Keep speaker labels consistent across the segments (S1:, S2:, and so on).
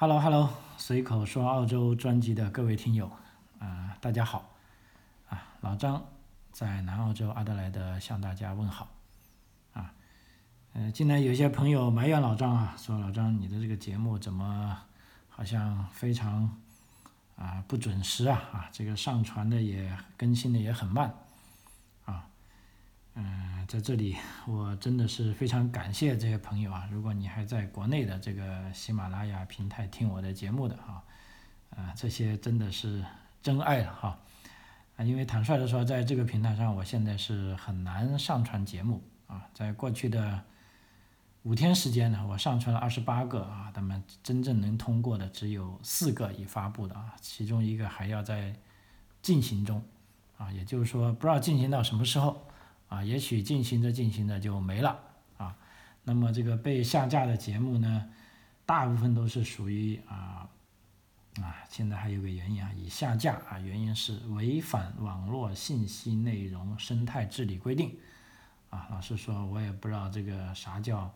S1: Hello Hello，随口说澳洲专辑的各位听友啊、大家好啊，老张在南澳洲阿德莱德向大家问好啊。呃，近来有些朋友埋怨老张啊，说老张你的这个节目怎么好像非常啊不准时啊啊，这个上传的也更新的也很慢。嗯、在这里我真的是非常感谢这些朋友啊！如果你还在国内的这个喜马拉雅平台听我的节目的啊，啊、这些真的是真爱了哈！啊，因为坦率的说，在这个平台上，我现在是很难上传节目啊。在过去的五天时间呢，我上传了二十八个啊，那么真正能通过的只有四个已发布的啊，其中一个还要在进行中啊，也就是说，不知道进行到什么时候。啊，也许进行着进行着就没了啊。那么这个被下架的节目呢，大部分都是属于啊啊，现在还有个原因啊，已下架啊，原因是违反网络信息内容生态治理规定啊。老实说，我也不知道这个啥叫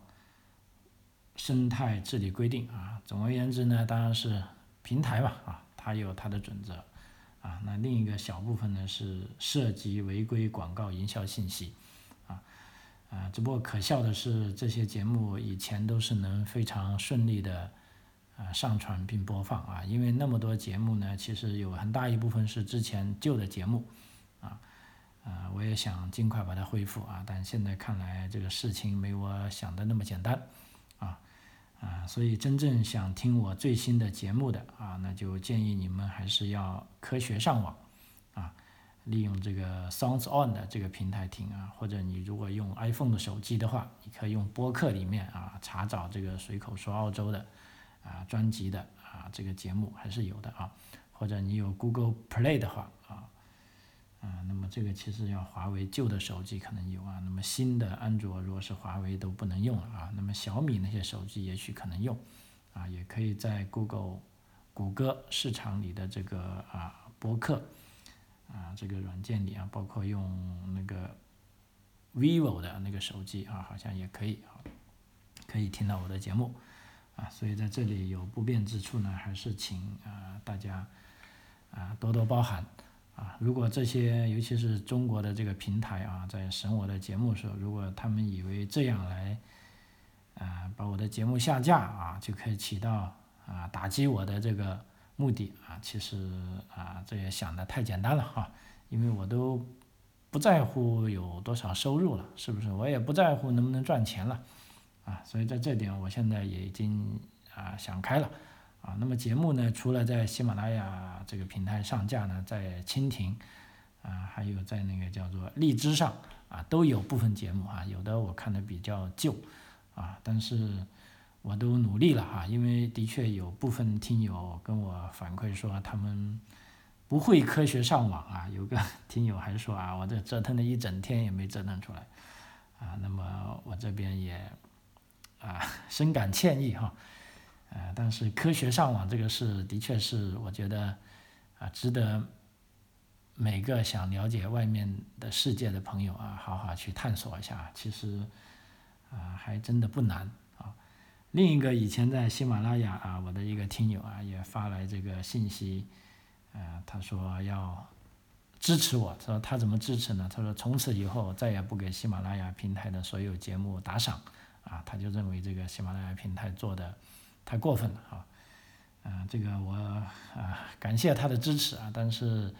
S1: 生态治理规定啊。总而言之呢，当然是平台吧啊，它有它的准则。啊，那另一个小部分呢是涉及违规广告营销信息，啊，啊，只不过可笑的是，这些节目以前都是能非常顺利的啊上传并播放啊，因为那么多节目呢，其实有很大一部分是之前旧的节目，啊，啊，我也想尽快把它恢复啊，但现在看来这个事情没我想的那么简单，啊。啊，所以真正想听我最新的节目的啊，那就建议你们还是要科学上网，啊，利用这个 Sounds On 的这个平台听啊，或者你如果用 iPhone 的手机的话，你可以用播客里面啊查找这个随口说澳洲的啊专辑的啊这个节目还是有的啊，或者你有 Google Play 的话啊。啊，那么这个其实要华为旧的手机可能有啊，那么新的安卓如果是华为都不能用了啊，那么小米那些手机也许可能用，啊，也可以在 Google 谷歌市场里的这个啊博客啊这个软件里啊，包括用那个 vivo 的那个手机啊，好像也可以啊，可以听到我的节目啊，所以在这里有不便之处呢，还是请啊大家啊多多包涵。啊，如果这些尤其是中国的这个平台啊，在审我的节目的时候，如果他们以为这样来，啊，把我的节目下架啊，就可以起到啊打击我的这个目的啊，其实啊，这也想的太简单了哈，因为我都不在乎有多少收入了，是不是？我也不在乎能不能赚钱了，啊，所以在这点我现在也已经啊想开了。啊，那么节目呢，除了在喜马拉雅这个平台上架呢，在蜻蜓啊，还有在那个叫做荔枝上啊，都有部分节目啊，有的我看的比较旧啊，但是我都努力了哈，因为的确有部分听友跟我反馈说他们不会科学上网啊，有个 听友还说啊，我这折腾了一整天也没折腾出来啊，那么我这边也啊深感歉意哈。呃，但是科学上网这个事，的确是我觉得啊，值得每个想了解外面的世界的朋友啊，好好去探索一下。其实啊，还真的不难啊。另一个以前在喜马拉雅啊，我的一个听友啊，也发来这个信息，呃，他说要支持我，他说他怎么支持呢？他说从此以后再也不给喜马拉雅平台的所有节目打赏啊，他就认为这个喜马拉雅平台做的。太过分了啊！啊，这个我啊感谢他的支持啊，但是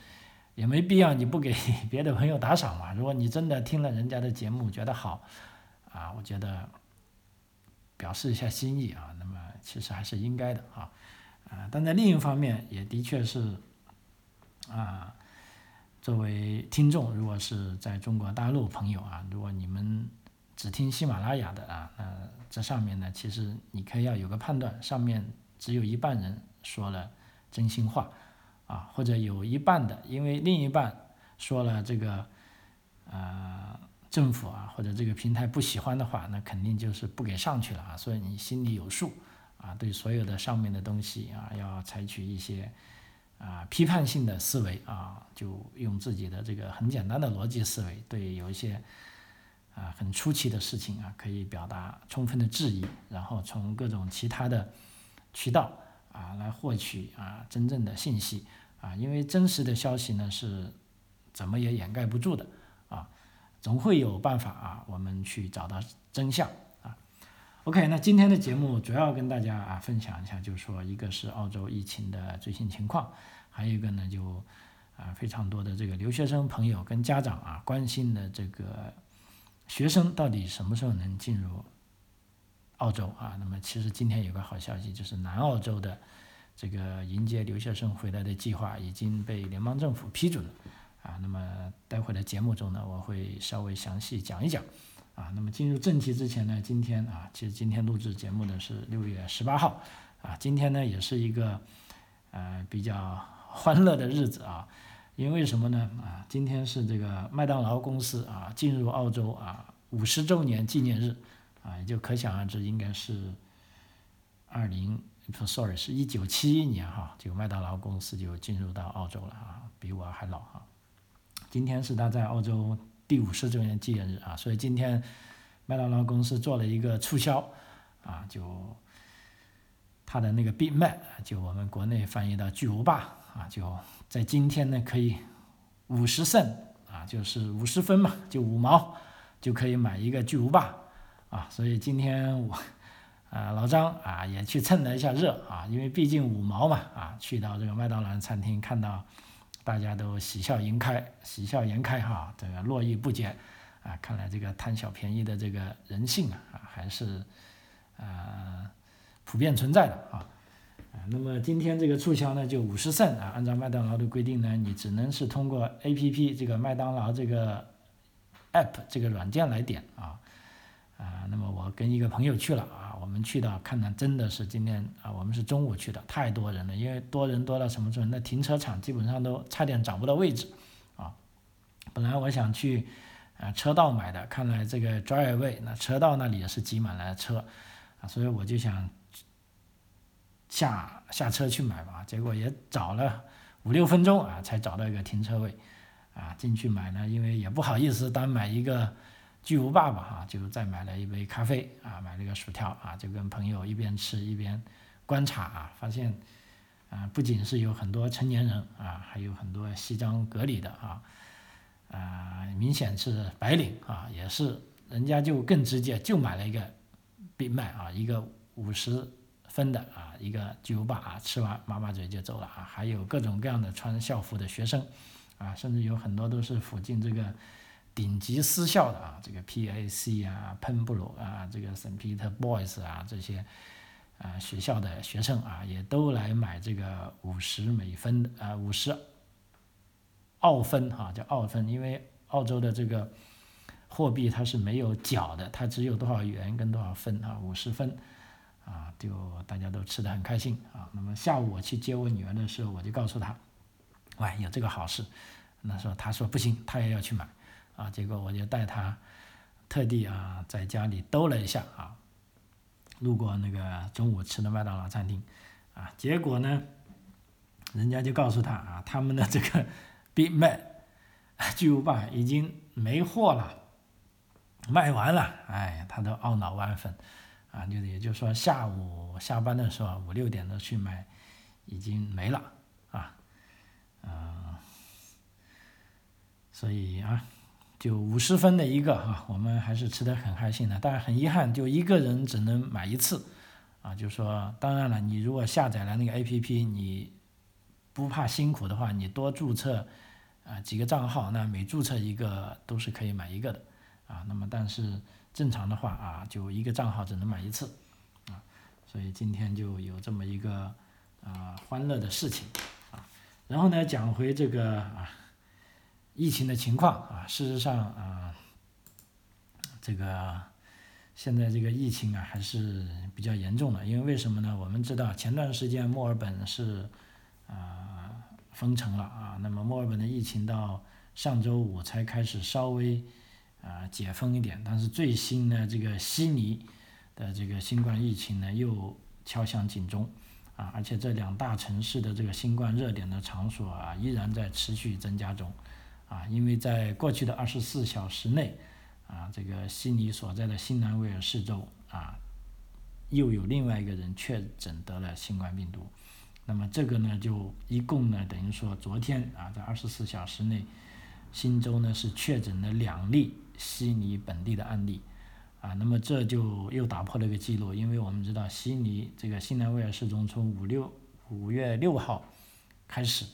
S1: 也没必要你不给 别的朋友打赏嘛。如果你真的听了人家的节目觉得好啊，我觉得表示一下心意啊，那么其实还是应该的啊。啊，但在另一方面也的确是啊，作为听众，如果是在中国大陆朋友啊，如果你们。只听喜马拉雅的啊，那这上面呢，其实你可以要有个判断，上面只有一半人说了真心话，啊，或者有一半的，因为另一半说了这个，呃，政府啊或者这个平台不喜欢的话，那肯定就是不给上去了啊，所以你心里有数，啊，对所有的上面的东西啊，要采取一些啊批判性的思维啊，就用自己的这个很简单的逻辑思维，对有一些。啊，很出奇的事情啊，可以表达充分的质疑，然后从各种其他的渠道啊来获取啊真正的信息啊，因为真实的消息呢是怎么也掩盖不住的啊，总会有办法啊，我们去找到真相啊。OK，那今天的节目主要跟大家啊分享一下，就是说一个是澳洲疫情的最新情况，还有一个呢就啊非常多的这个留学生朋友跟家长啊关心的这个学生到底什么时候能进入。澳洲啊，那么其实今天有个好消息，就是南澳洲的这个迎接留学生回来的计划已经被联邦政府批准了啊。那么待会的节目中呢，我会稍微详细讲一讲啊。那么进入正题之前呢，今天啊，其实今天录制节目的是六月十八号啊，今天呢也是一个呃比较欢乐的日子啊，因为什么呢啊？今天是这个麦当劳公司啊进入澳洲啊五十周年纪念日。啊，也就可想而知，应该是二零，sorry，是一九七一年哈，这个麦当劳公司就进入到澳洲了啊，比我还老哈。今天是他在澳洲第五十周年纪念日啊，所以今天麦当劳公司做了一个促销啊，就他的那个 Big Mac，就我们国内翻译到巨无霸啊，就在今天呢可以五十胜啊，就是五十分嘛，就五毛就可以买一个巨无霸。啊，所以今天我，啊老张啊也去蹭了一下热啊，因为毕竟五毛嘛啊，去到这个麦当劳餐厅看到大家都喜笑颜开，喜笑颜开哈，这个络绎不绝啊，看来这个贪小便宜的这个人性啊啊还是呃普遍存在的啊啊，那么今天这个促销呢就五十胜啊，按照麦当劳的规定呢，你只能是通过 A P P 这个麦当劳这个 App 这个软件来点啊。啊，那么我跟一个朋友去了啊，我们去到看呢，真的是今天啊，我们是中午去的，太多人了，因为多人多到什么程度？那停车场基本上都差点找不到位置啊。本来我想去啊车道买的，看来这个 driveway 那车道那里也是挤满了车啊，所以我就想下下车去买吧，结果也找了五六分钟啊，才找到一个停车位啊，进去买呢，因为也不好意思单买一个。巨无霸吧哈，就再买了一杯咖啡啊，买了个薯条啊，就跟朋友一边吃一边观察啊，发现啊，不仅是有很多成年人啊，还有很多西装革履的啊，啊，明显是白领啊，也是人家就更直接，就买了一个 Big Mac 啊，一个五十分的啊，一个巨无霸啊，吃完抹抹嘴就走了啊，还有各种各样的穿校服的学生啊，甚至有很多都是附近这个。顶级私校的啊，这个 P.A.C 啊、喷布鲁啊、这个 St. Peter Boys 啊这些啊学校的学生啊，也都来买这个五十美分啊五十澳分哈，叫澳分，因为澳洲的这个货币它是没有角的，它只有多少元跟多少分啊，五十分啊，就大家都吃的很开心啊。那么下午我去接我女儿的时候，我就告诉她，喂，有这个好事，那时候她说不行，她也要去买。啊，结果我就带她特地啊在家里兜了一下啊，路过那个中午吃的麦当劳餐厅，啊，结果呢，人家就告诉他啊，他们的这个 Big Mac 巨无霸已经没货了，卖完了，哎她，都懊恼万分，啊，就也就是说下午下班的时候五六点的去买，已经没了啊，嗯，所以啊。就五十分的一个哈，我们还是吃的很开心的，但是很遗憾，就一个人只能买一次，啊，就说当然了，你如果下载了那个 A P P，你不怕辛苦的话，你多注册啊几个账号，那每注册一个都是可以买一个的，啊，那么但是正常的话啊，就一个账号只能买一次，啊，所以今天就有这么一个啊欢乐的事情，啊，然后呢讲回这个啊。疫情的情况啊，事实上啊，这个现在这个疫情啊还是比较严重的，因为为什么呢？我们知道前段时间墨尔本是啊封城了啊，那么墨尔本的疫情到上周五才开始稍微啊解封一点，但是最新的这个悉尼的这个新冠疫情呢又敲响警钟啊，而且这两大城市的这个新冠热点的场所啊依然在持续增加中。啊，因为在过去的二十四小时内，啊，这个悉尼所在的新南威尔士州啊，又有另外一个人确诊得了新冠病毒，那么这个呢就一共呢等于说昨天啊在二十四小时内，新州呢是确诊了两例悉尼本地的案例，啊，那么这就又打破了一个记录，因为我们知道悉尼这个新南威尔士中从五六五月六号开始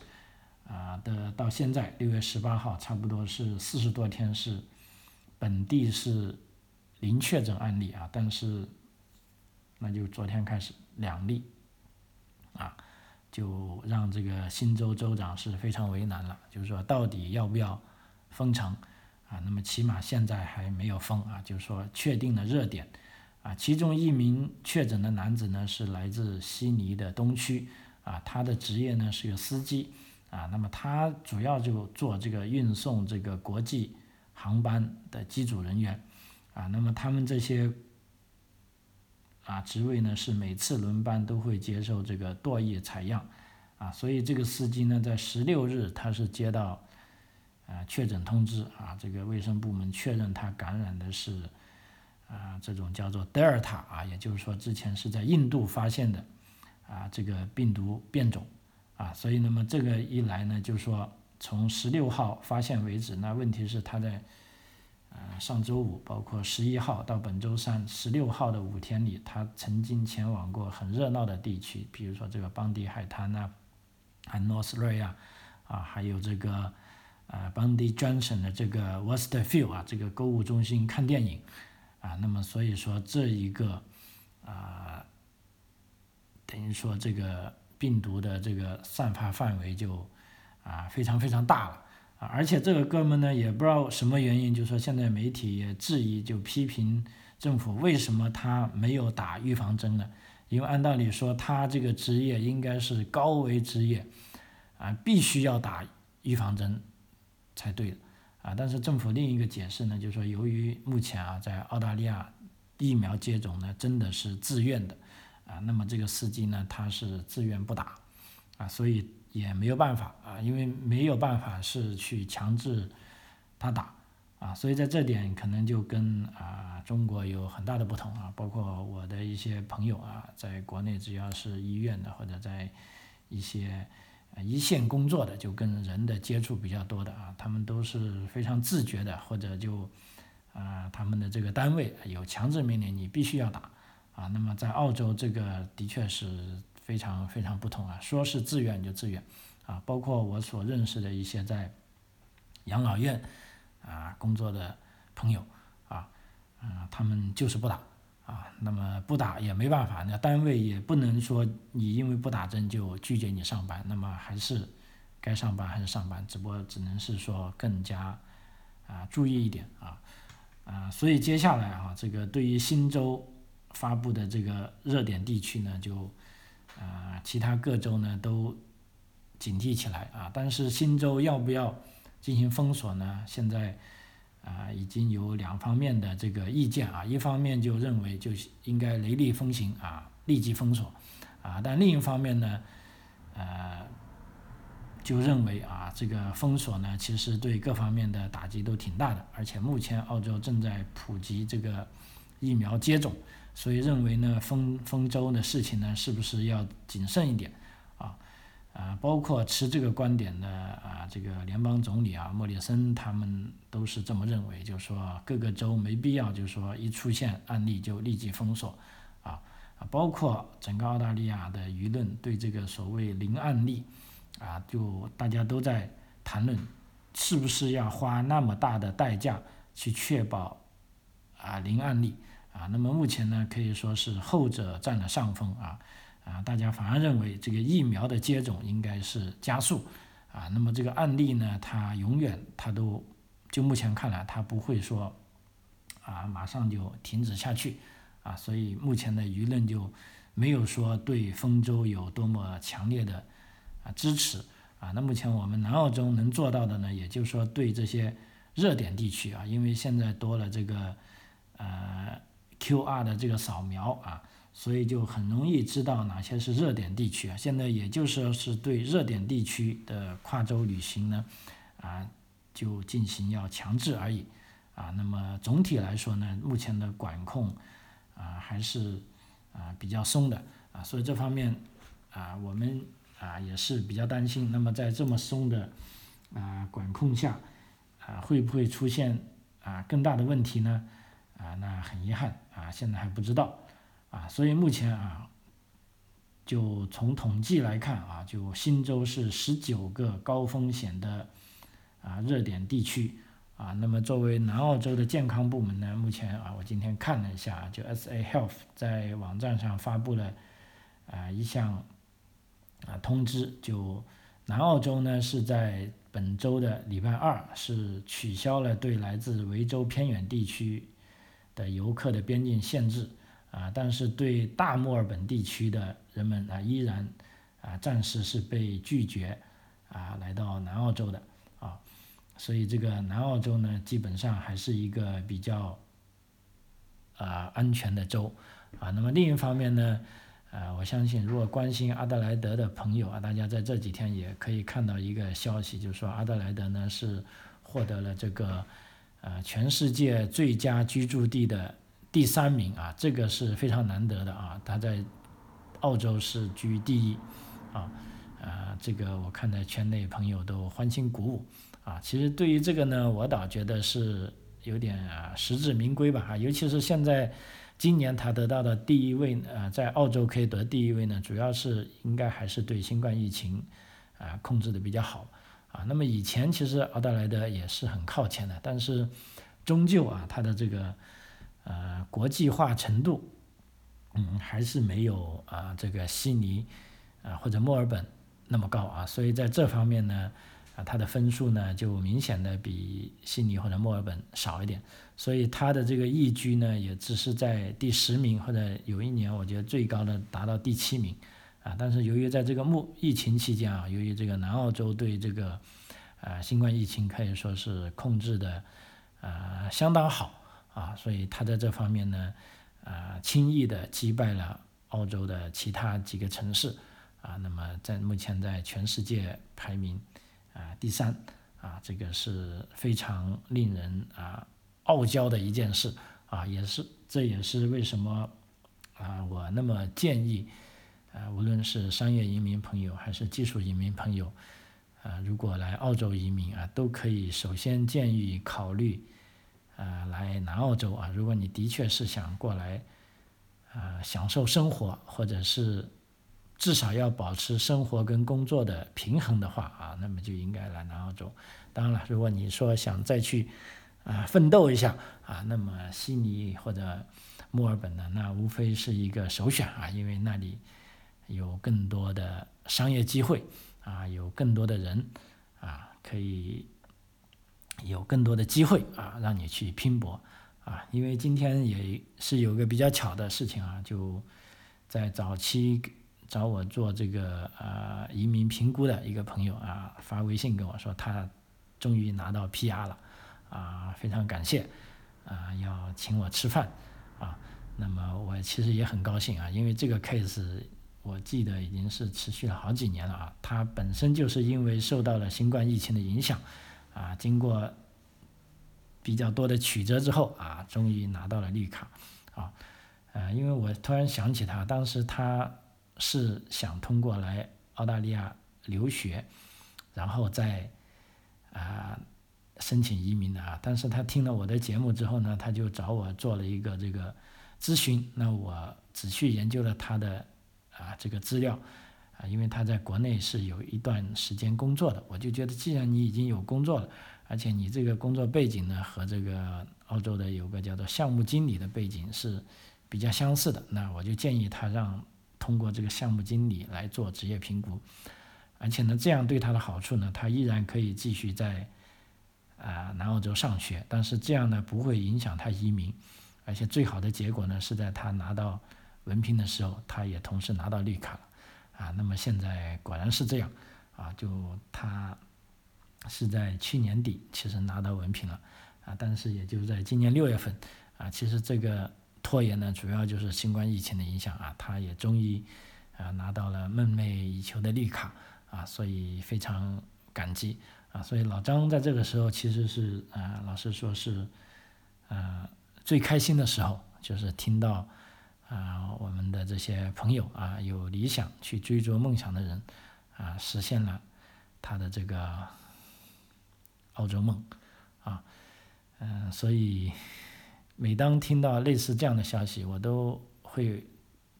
S1: 啊的到现在六月十八号，差不多是四十多天是本地是零确诊案例啊，但是。那就昨天开始两例，啊，就让这个新州州长是非常为难了，就是说到底要不要封城啊？那么起码现在还没有封啊，就是说确定了热点啊。其中一名确诊的男子呢是来自悉尼的东区啊，他的职业呢是个司机啊，那么他主要就做这个运送这个国际航班的机组人员啊，那么他们这些。啊，职位呢是每次轮班都会接受这个唾液采样，啊，所以这个司机呢在十六日他是接到，啊确诊通知啊，这个卫生部门确认他感染的是，啊这种叫做德尔塔啊，也就是说之前是在印度发现的，啊这个病毒变种，啊，所以那么这个一来呢，就是说从十六号发现为止，那问题是他在。呃，上周五，包括十一号到本周三十六号的五天里，他曾经前往过很热闹的地区，比如说这个邦迪海滩呐，还诺斯瑞啊，啊，还有这个呃邦迪 Junction 的这个 Westfield 啊，这个购物中心看电影，啊，那么所以说这一个啊，等于说这个病毒的这个散发范围就啊非常非常大了。啊，而且这个哥们呢，也不知道什么原因，就说现在媒体也质疑，就批评政府为什么他没有打预防针呢？因为按道理说，他这个职业应该是高危职业，啊，必须要打预防针才对的，啊，但是政府另一个解释呢，就是说由于目前啊，在澳大利亚疫苗接种呢真的是自愿的，啊，那么这个司机呢他是自愿不打，啊，所以。也没有办法啊，因为没有办法是去强制他打啊，所以在这点可能就跟啊中国有很大的不同啊。包括我的一些朋友啊，在国内只要是医院的或者在一些一线工作的，就跟人的接触比较多的啊，他们都是非常自觉的，或者就啊他们的这个单位有强制命令你必须要打啊。那么在澳洲这个的确是。非常非常不同啊，说是自愿就自愿，啊，包括我所认识的一些在养老院啊工作的朋友啊，啊，他们就是不打啊，那么不打也没办法，那单位也不能说你因为不打针就拒绝你上班，那么还是该上班还是上班，只不过只能是说更加啊注意一点啊啊，所以接下来啊，这个对于新州发布的这个热点地区呢，就啊，其他各州呢都警惕起来啊，但是新州要不要进行封锁呢？现在啊已经有两方面的这个意见啊，一方面就认为就应该雷厉风行啊，立即封锁啊，但另一方面呢，呃，就认为啊这个封锁呢其实对各方面的打击都挺大的，而且目前澳洲正在普及这个疫苗接种。所以认为呢，封封州的事情呢，是不是要谨慎一点？啊，包括持这个观点的啊，这个联邦总理啊，莫里森他们都是这么认为，就是说各个州没必要，就是说一出现案例就立即封锁啊啊，包括整个澳大利亚的舆论对这个所谓零案例啊，就大家都在谈论，是不是要花那么大的代价去确保啊零案例？啊，那么目前呢，可以说是后者占了上风啊，啊，大家反而认为这个疫苗的接种应该是加速，啊，那么这个案例呢，它永远它都就目前看来，它不会说啊马上就停止下去，啊，所以目前的舆论就没有说对丰州有多么强烈的啊支持，啊，那目前我们南澳洲能做到的呢，也就是说对这些热点地区啊，因为现在多了这个呃。QR 的这个扫描啊，所以就很容易知道哪些是热点地区啊。现在也就是说是对热点地区的跨州旅行呢，啊，就进行要强制而已啊。那么总体来说呢，目前的管控啊还是啊比较松的啊，所以这方面啊我们啊也是比较担心。那么在这么松的啊管控下啊会不会出现啊更大的问题呢？啊那很遗憾啊现在还不知道啊，所以目前啊就从统计来看啊，就新州是十九个高风险的啊热点地区。啊，那么作为南澳洲的健康部门呢，目前啊，我今天看了一下，就 SA Health 在网站上发布了啊一项啊通知，就南澳洲呢是在本周的礼拜二是取消了对来自维州偏远地区的游客的边境限制啊，但是对大墨尔本地区的人们啊依然啊暂时是被拒绝啊来到南澳洲的啊。所以这个南澳洲呢，基本上还是一个比较啊安全的州啊。那么另一方面呢，呃，我相信如果关心阿德莱德的朋友啊，大家在这几天也可以看到一个消息，就是说阿德莱德呢是获得了这个呃全世界最佳居住地的第三名啊，这个是非常难得的啊。他在澳洲是居第一啊，啊，这个我看在圈内朋友都欢欣鼓舞。啊，其实对于这个呢，我倒觉得是有点啊实至名归吧，啊，尤其是现在今年他得到的第一位，呃，在澳洲可以得第一位呢，主要是应该还是对新冠疫情啊控制的比较好，啊，那么以前其实澳大利亚也是很靠前的，但是终究啊，它的这个呃国际化程度，嗯，还是没有啊这个悉尼啊或者墨尔本那么高啊，所以在这方面呢。啊它的分数呢，就明显的比悉尼或者墨尔本少一点，所以它的这个疫居呢，也只是在第十名，或者有一年我觉得最高的达到第七名，啊，但是由于在这个目疫情期间啊，由于这个南澳洲对这个，呃，新冠疫情可以说是控制的，呃，相当好啊，所以他在这方面呢，啊，轻易的击败了澳洲的其他几个城市，啊，那么在目前在全世界排名。啊，第三，啊，这个是非常令人啊傲娇的一件事啊，也是，这也是为什么啊，我那么建议啊，无论是商业移民朋友还是技术移民朋友啊，如果来澳洲移民啊，都可以首先建议考虑啊来南澳洲啊，如果你的确是想过来啊享受生活，或者是。至少要保持生活跟工作的平衡的话啊，那么就应该来南澳洲。当然了，如果你说想再去啊奋斗一下啊，那么悉尼或者墨尔本呢，那无非是一个首选啊，因为那里有更多的商业机会啊，有更多的人啊，可以有更多的机会啊，让你去拼搏啊。因为今天也是有个比较巧的事情啊，就在早期。找我做这个呃移民评估的一个朋友啊，发微信跟我说他终于拿到 PR 了，啊，非常感谢，啊，要请我吃饭，啊，那么我其实也很高兴啊，因为这个 case 我记得已经是持续了好几年了啊，他本身就是因为受到了新冠疫情的影响，啊，经过比较多的曲折之后啊，终于拿到了绿卡，啊，呃，因为我突然想起他当时他。是想通过来澳大利亚留学，然后再啊申请移民的啊。但是他听了我的节目之后呢，他就找我做了一个这个咨询。那我仔细研究了他的啊这个资料啊，因为他在国内是有一段时间工作的，我就觉得既然你已经有工作了，而且你这个工作背景呢和这个澳洲的有个叫做项目经理的背景是比较相似的，那我就建议他让。通过这个项目经理来做职业评估，而且呢，这样对他的好处呢，他依然可以继续在啊南澳洲上学，但是这样呢不会影响他移民，而且最好的结果呢是在他拿到文凭的时候，他也同时拿到绿卡了啊。那么现在果然是这样啊，就他是在去年底其实拿到文凭了啊，但是也就在今年六月份啊，其实这个。拖延呢，主要就是新冠疫情的影响啊，他也终于啊拿到了梦寐以求的绿卡啊，所以非常感激啊，所以老张在这个时候其实是啊，老师说是啊最开心的时候，就是听到啊我们的这些朋友啊有理想去追逐梦想的人啊实现了他的这个澳洲梦啊嗯所以每当听到类似这样的消息，我都会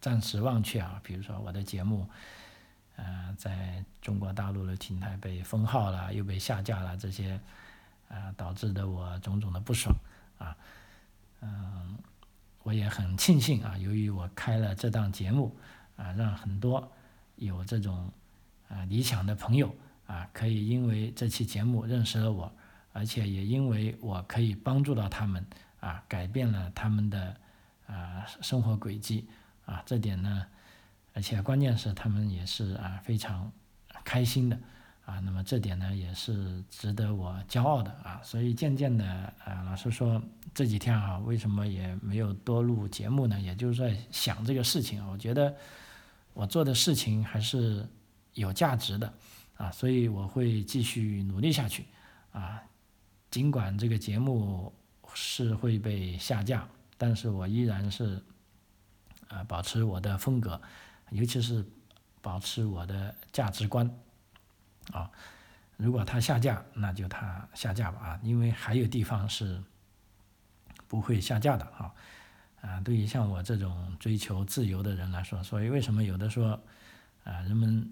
S1: 暂时忘却啊，比如说我的节目。呃，在中国大陆的平台被封号了，又被下架了，这些，啊，导致的我种种的不爽，啊，嗯，我也很庆幸啊，由于我开了这档节目，啊，让很多有这种啊理想的朋友啊，可以因为这期节目认识了我，而且也因为我可以帮助到他们，啊，改变了他们的啊生活轨迹，啊，这点呢。而且关键是他们也是啊非常开心的啊，那么这点呢也是值得我骄傲的啊，所以渐渐的啊，老实说这几天啊，为什么也没有多录节目呢？也就是在想这个事情啊，我觉得我做的事情还是有价值的啊，所以我会继续努力下去啊，尽管这个节目是会被下架，但是我依然是啊保持我的风格。尤其是保持我的价值观，啊，如果它下架，那就它下架吧啊，因为还有地方是不会下架的啊，啊，对于像我这种追求自由的人来说，所以为什么有的说啊，人们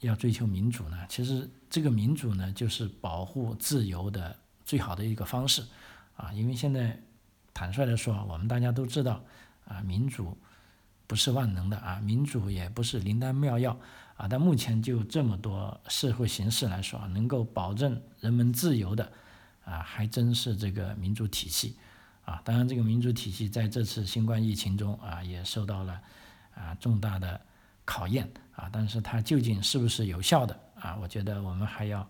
S1: 要追求民主呢？其实这个民主呢，就是保护自由的最好的一个方式啊，因为现在坦率的说，我们大家都知道啊，民主。不是万能的啊，民主也不是灵丹妙药啊。但目前就这么多社会形式来说，能够保证人们自由的啊，还真是这个民主体系啊。当然，这个民主体系在这次新冠疫情中啊，也受到了啊重大的考验啊。但是它究竟是不是有效的啊？我觉得我们还要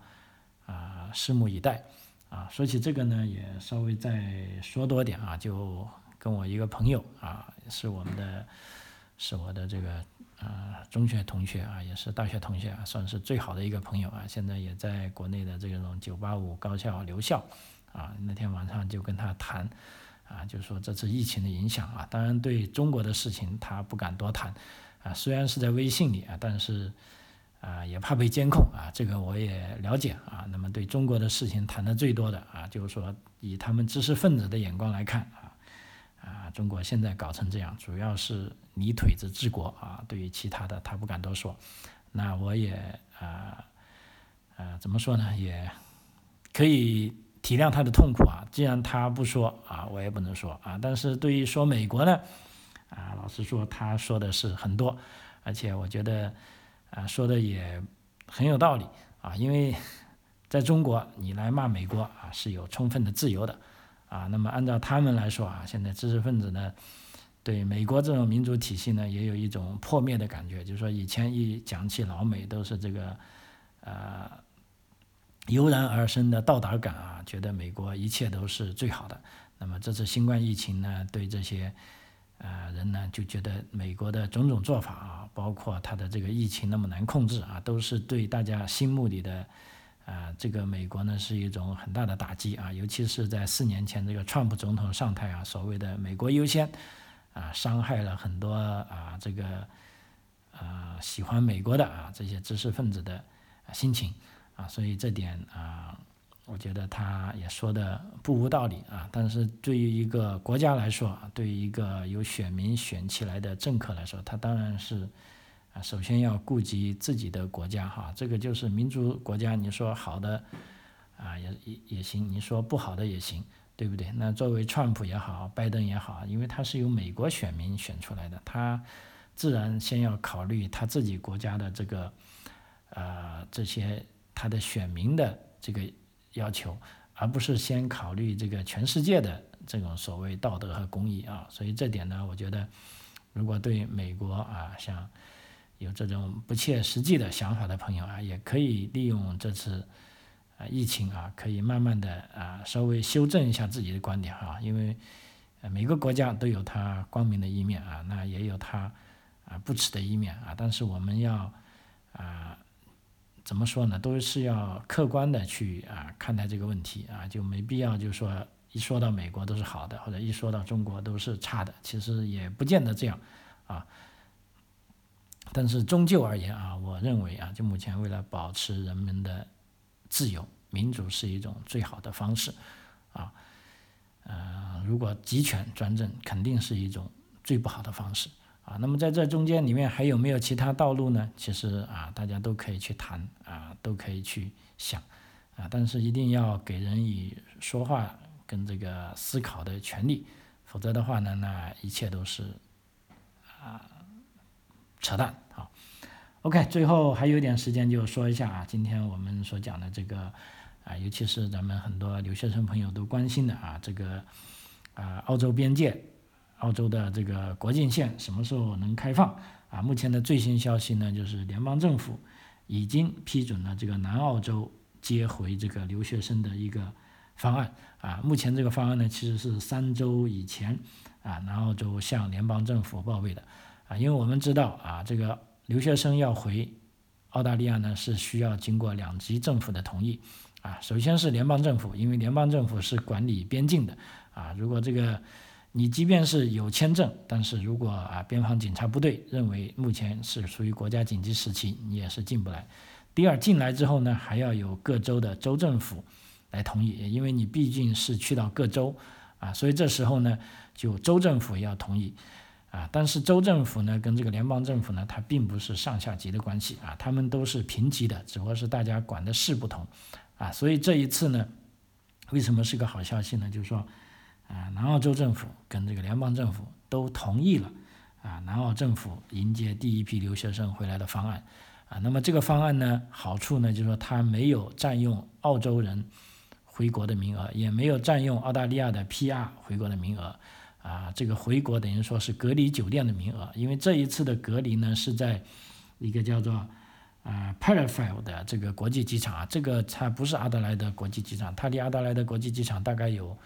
S1: 啊拭目以待啊。说起这个呢，也稍微再说多点啊，就跟我一个朋友啊，是我们的。是我的这个呃中学同学啊，也是大学同学啊，算是最好的一个朋友啊。现在也在国内的这种九八五高校留校啊。那天晚上就跟他谈啊，就说这次疫情的影响啊，当然对中国的事情他不敢多谈啊。虽然是在微信里啊，但是啊也怕被监控啊，这个我也了解啊。那么对中国的事情谈的最多的啊，就是说以他们知识分子的眼光来看啊。啊，中国现在搞成这样，主要是泥腿子治国啊。对于其他的，他不敢多说。那我也啊啊，怎么说呢？也可以体谅他的痛苦啊。既然他不说啊，我也不能说啊。但是对于说美国呢，啊，老实说，他说的是很多，而且我觉得啊，说的也很有道理啊。因为在中国，你来骂美国啊，是有充分的自由的。啊，那么按照他们来说啊，现在知识分子呢，对美国这种民主体系呢，也有一种破灭的感觉。就是说，以前一讲起老美，都是这个，呃，油然而生的到达感啊，觉得美国一切都是最好的。那么这次新冠疫情呢，对这些，呃，人呢，就觉得美国的种种做法啊，包括他的这个疫情那么难控制啊，都是对大家心目里的。啊，这个美国呢是一种很大的打击啊，尤其是在四年前这个川普总统上台啊，所谓的“美国优先”，啊，伤害了很多啊这个啊喜欢美国的啊这些知识分子的心情啊，所以这点啊，我觉得他也说的不无道理啊。但是对于一个国家来说，对于一个由选民选起来的政客来说，他当然是。首先要顾及自己的国家哈，这个就是民族国家。你说好的啊，也也也行；你说不好的也行，对不对？那作为川普也好，拜登也好，因为他是由美国选民选出来的，他自然先要考虑他自己国家的这个呃这些他的选民的这个要求，而不是先考虑这个全世界的这种所谓道德和公义啊。所以这点呢，我觉得如果对美国啊，像有这种不切实际的想法的朋友啊，也可以利用这次啊疫情啊，可以慢慢的啊稍微修正一下自己的观点哈，因为每个国家都有它光明的一面啊，那也有它啊不耻的一面啊，但是我们要啊怎么说呢，都是要客观的去啊看待这个问题啊，就没必要就说一说到美国都是好的，或者一说到中国都是差的，其实也不见得这样。啊。但是终究而言啊，我认为啊，就目前为了保持人们的自由，民主是一种最好的方式啊。呃，如果集权专政，肯定是一种最不好的方式啊。那么在这中间里面还有没有其他道路呢？其实啊，大家都可以去谈啊，都可以去想啊，但是一定要给人以说话跟这个思考的权利，否则的话呢，那一切都是啊。扯淡！OK，最后还有点时间，就说一下啊，今天我们所讲的这个啊，尤其是咱们很多留学生朋友都关心的啊，这个啊，澳洲边界，澳洲的这个国境线什么时候能开放啊？目前的最新消息呢，就是联邦政府已经批准了这个南澳洲接回这个留学生的一个方案啊。目前这个方案呢，其实是三周以前啊，南澳洲向联邦政府报备的。啊，因为我们知道啊，这个留学生要回澳大利亚呢，是需要经过两级政府的同意啊。首先是联邦政府，因为联邦政府是管理边境的啊。如果这个你即便是有签证，但是如果啊边防警察部队认为目前是属于国家紧急时期，你也是进不来。第二，进来之后呢，还要有各州的州政府来同意，因为你毕竟是去到各州啊，所以这时候呢，就州政府要同意。啊，但是州政府呢，跟这个联邦政府呢，它并不是上下级的关系啊，他们都是平级的，只不过是大家管的事不同，啊，所以这一次呢，为什么是个好消息呢？就是说，啊，南澳州政府跟这个联邦政府都同意了，啊，南澳政府迎接第一批留学生回来的方案，啊，那么这个方案呢，好处呢，就是说它没有占用澳洲人回国的名额，也没有占用澳大利亚的 PR 回国的名额。啊，这个回国等于说是隔离酒店的名额，因为这一次的隔离呢是在一个叫做啊 p a r a f i l 的这个国际机场啊，这个它不是阿德莱德国际机场，它离阿德莱德国际机场大概有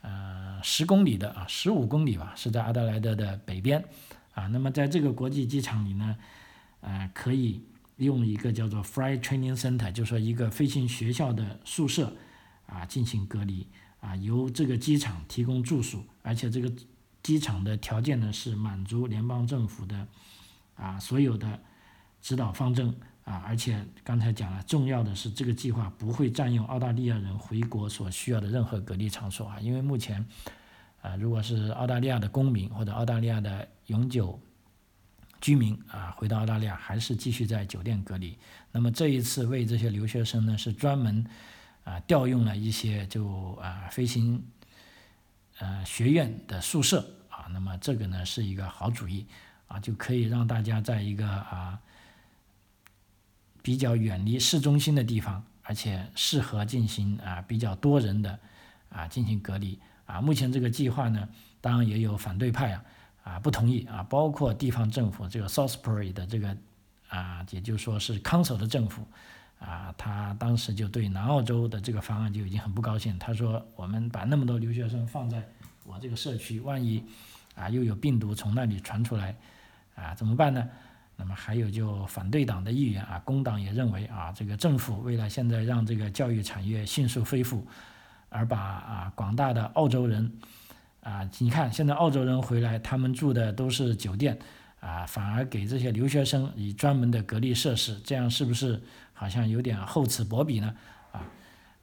S1: 呃十公里的啊，十五公里吧，是在阿德莱德的北边啊。那么在这个国际机场里呢，呃，可以用一个叫做 Fly Training Center，就说一个飞行学校的宿舍啊进行隔离。啊，由这个机场提供住宿，而且这个机场的条件呢是满足联邦政府的啊所有的指导方针啊，而且刚才讲了，重要的是这个计划不会占用澳大利亚人回国所需要的任何隔离场所啊，因为目前啊，如果是澳大利亚的公民或者澳大利亚的永久居民啊，回到澳大利亚还是继续在酒店隔离。那么这一次为这些留学生呢，是专门。啊，调用了一些就啊飞行呃学院的宿舍啊，那么这个呢是一个好主意啊，就可以让大家在一个啊比较远离市中心的地方，而且适合进行啊比较多人的啊进行隔离啊。目前这个计划呢，当然也有反对派啊啊不同意啊，包括地方政府这个 Southbury 的这个啊，也就是说是康首的政府。啊，他当时就对南澳洲的这个方案就已经很不高兴。他说：“我们把那么多留学生放在我这个社区，万一啊又有病毒从那里传出来，啊怎么办呢？”那么还有就反对党的议员啊，工党也认为啊，这个政府为了现在让这个教育产业迅速恢复，而把啊广大的澳洲人啊，你看现在澳洲人回来，他们住的都是酒店啊，反而给这些留学生以专门的隔离设施，这样是不是？好像有点厚此薄彼呢，啊，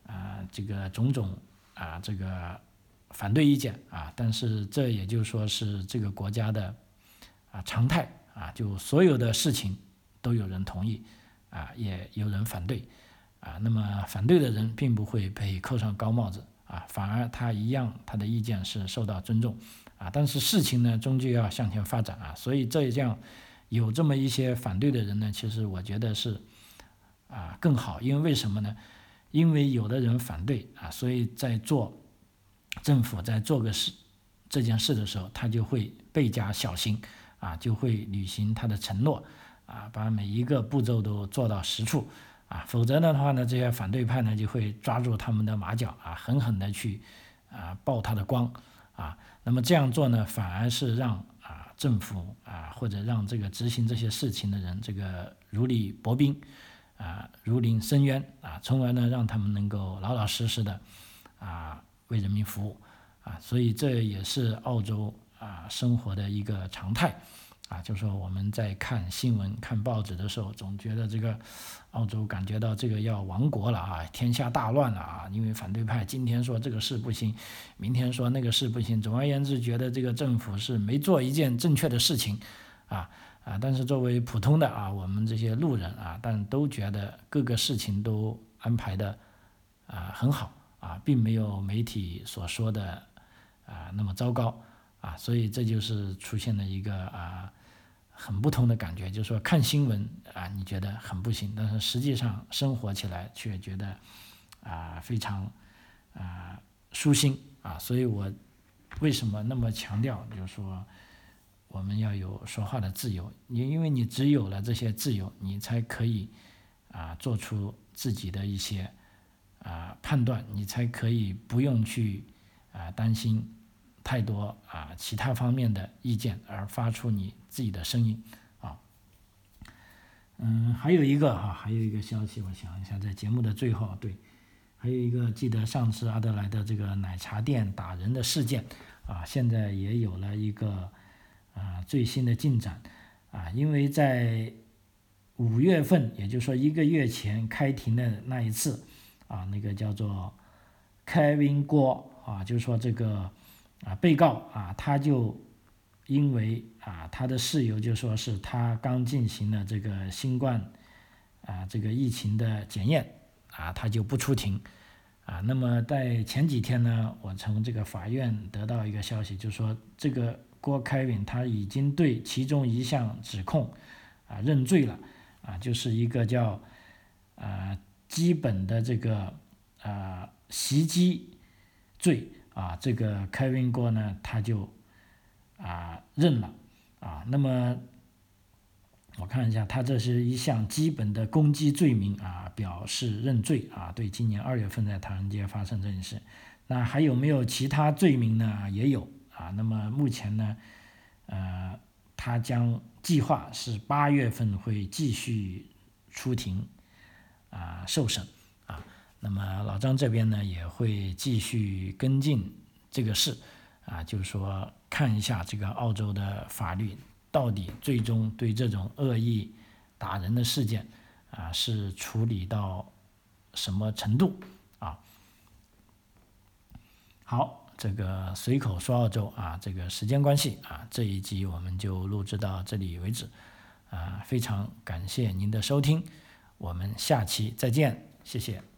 S1: 啊，这个种种啊，这个反对意见啊，但是这也就说是这个国家的啊常态啊，就所有的事情都有人同意啊，也有人反对啊，那么反对的人并不会被扣上高帽子啊，反而他一样他的意见是受到尊重啊，但是事情呢终究要向前发展啊，所以这一样有这么一些反对的人呢，其实我觉得是。啊，更好，因为为什么呢？因为有的人反对啊，所以在做政府在做个事这件事的时候，他就会倍加小心啊，就会履行他的承诺啊，把每一个步骤都做到实处啊，否则的话呢，这些反对派呢就会抓住他们的马脚啊，狠狠的去啊曝他的光啊，那么这样做呢，反而是让啊政府啊或者让这个执行这些事情的人这个如履薄冰。啊，如临深渊啊，从而呢让他们能够老老实实的啊为人民服务啊，所以这也是澳洲啊生活的一个常态啊，就说我们在看新闻、看报纸的时候，总觉得这个澳洲感觉到这个要亡国了啊，天下大乱了啊，因为反对派今天说这个事不行，明天说那个事不行，总而言之，觉得这个政府是没做一件正确的事情啊啊！但是作为普通的啊，我们这些路人啊，但都觉得各个事情都安排的啊很好啊，并没有媒体所说的啊那么糟糕啊，所以这就是出现了一个啊。很不同的感觉，就是说看新闻啊，你觉得很不行，但是实际上生活起来却觉得啊非常啊舒心啊，所以我为什么那么强调，就是说我们要有说话的自由，你因为你只有了这些自由，你才可以啊做出自己的一些啊判断，你才可以不用去啊担心。太多啊，其他方面的意见而发出你自己的声音啊，嗯，还有一个哈，还有一个消息，我想一下，在节目的最后，对，还有一个，记得上次阿德莱的这个奶茶店打人的事件啊，现在也有了一个啊最新的进展啊，因为在五月份，也就是说一个月前开庭的那一次啊，那个叫做 Kevin 郭啊，就是说这个。啊，被告啊，他就因为啊，他的事由就说是他刚进行了这个新冠啊这个疫情的检验啊，他就不出庭啊。那么在前几天呢，我从这个法院得到一个消息，就说这个郭开允他已经对其中一项指控啊认罪了啊，就是一个叫啊基本的这个啊袭击罪。啊，这个 Kevin 过呢，他就啊认了啊。那么我看一下，他这是一项基本的攻击罪名啊，表示认罪啊。对，今年二月份在唐人街发生这件事，那还有没有其他罪名呢？也有啊。那么目前呢，呃，他将计划是八月份会继续出庭啊受审。那么老张这边呢也会继续跟进这个事，啊，就是说看一下这个澳洲的法律到底最终对这种恶意打人的事件啊是处理到什么程度啊？好，这个随口说澳洲啊，这个时间关系啊，这一集我们就录制到这里为止，啊，非常感谢您的收听，我们下期再见，谢谢。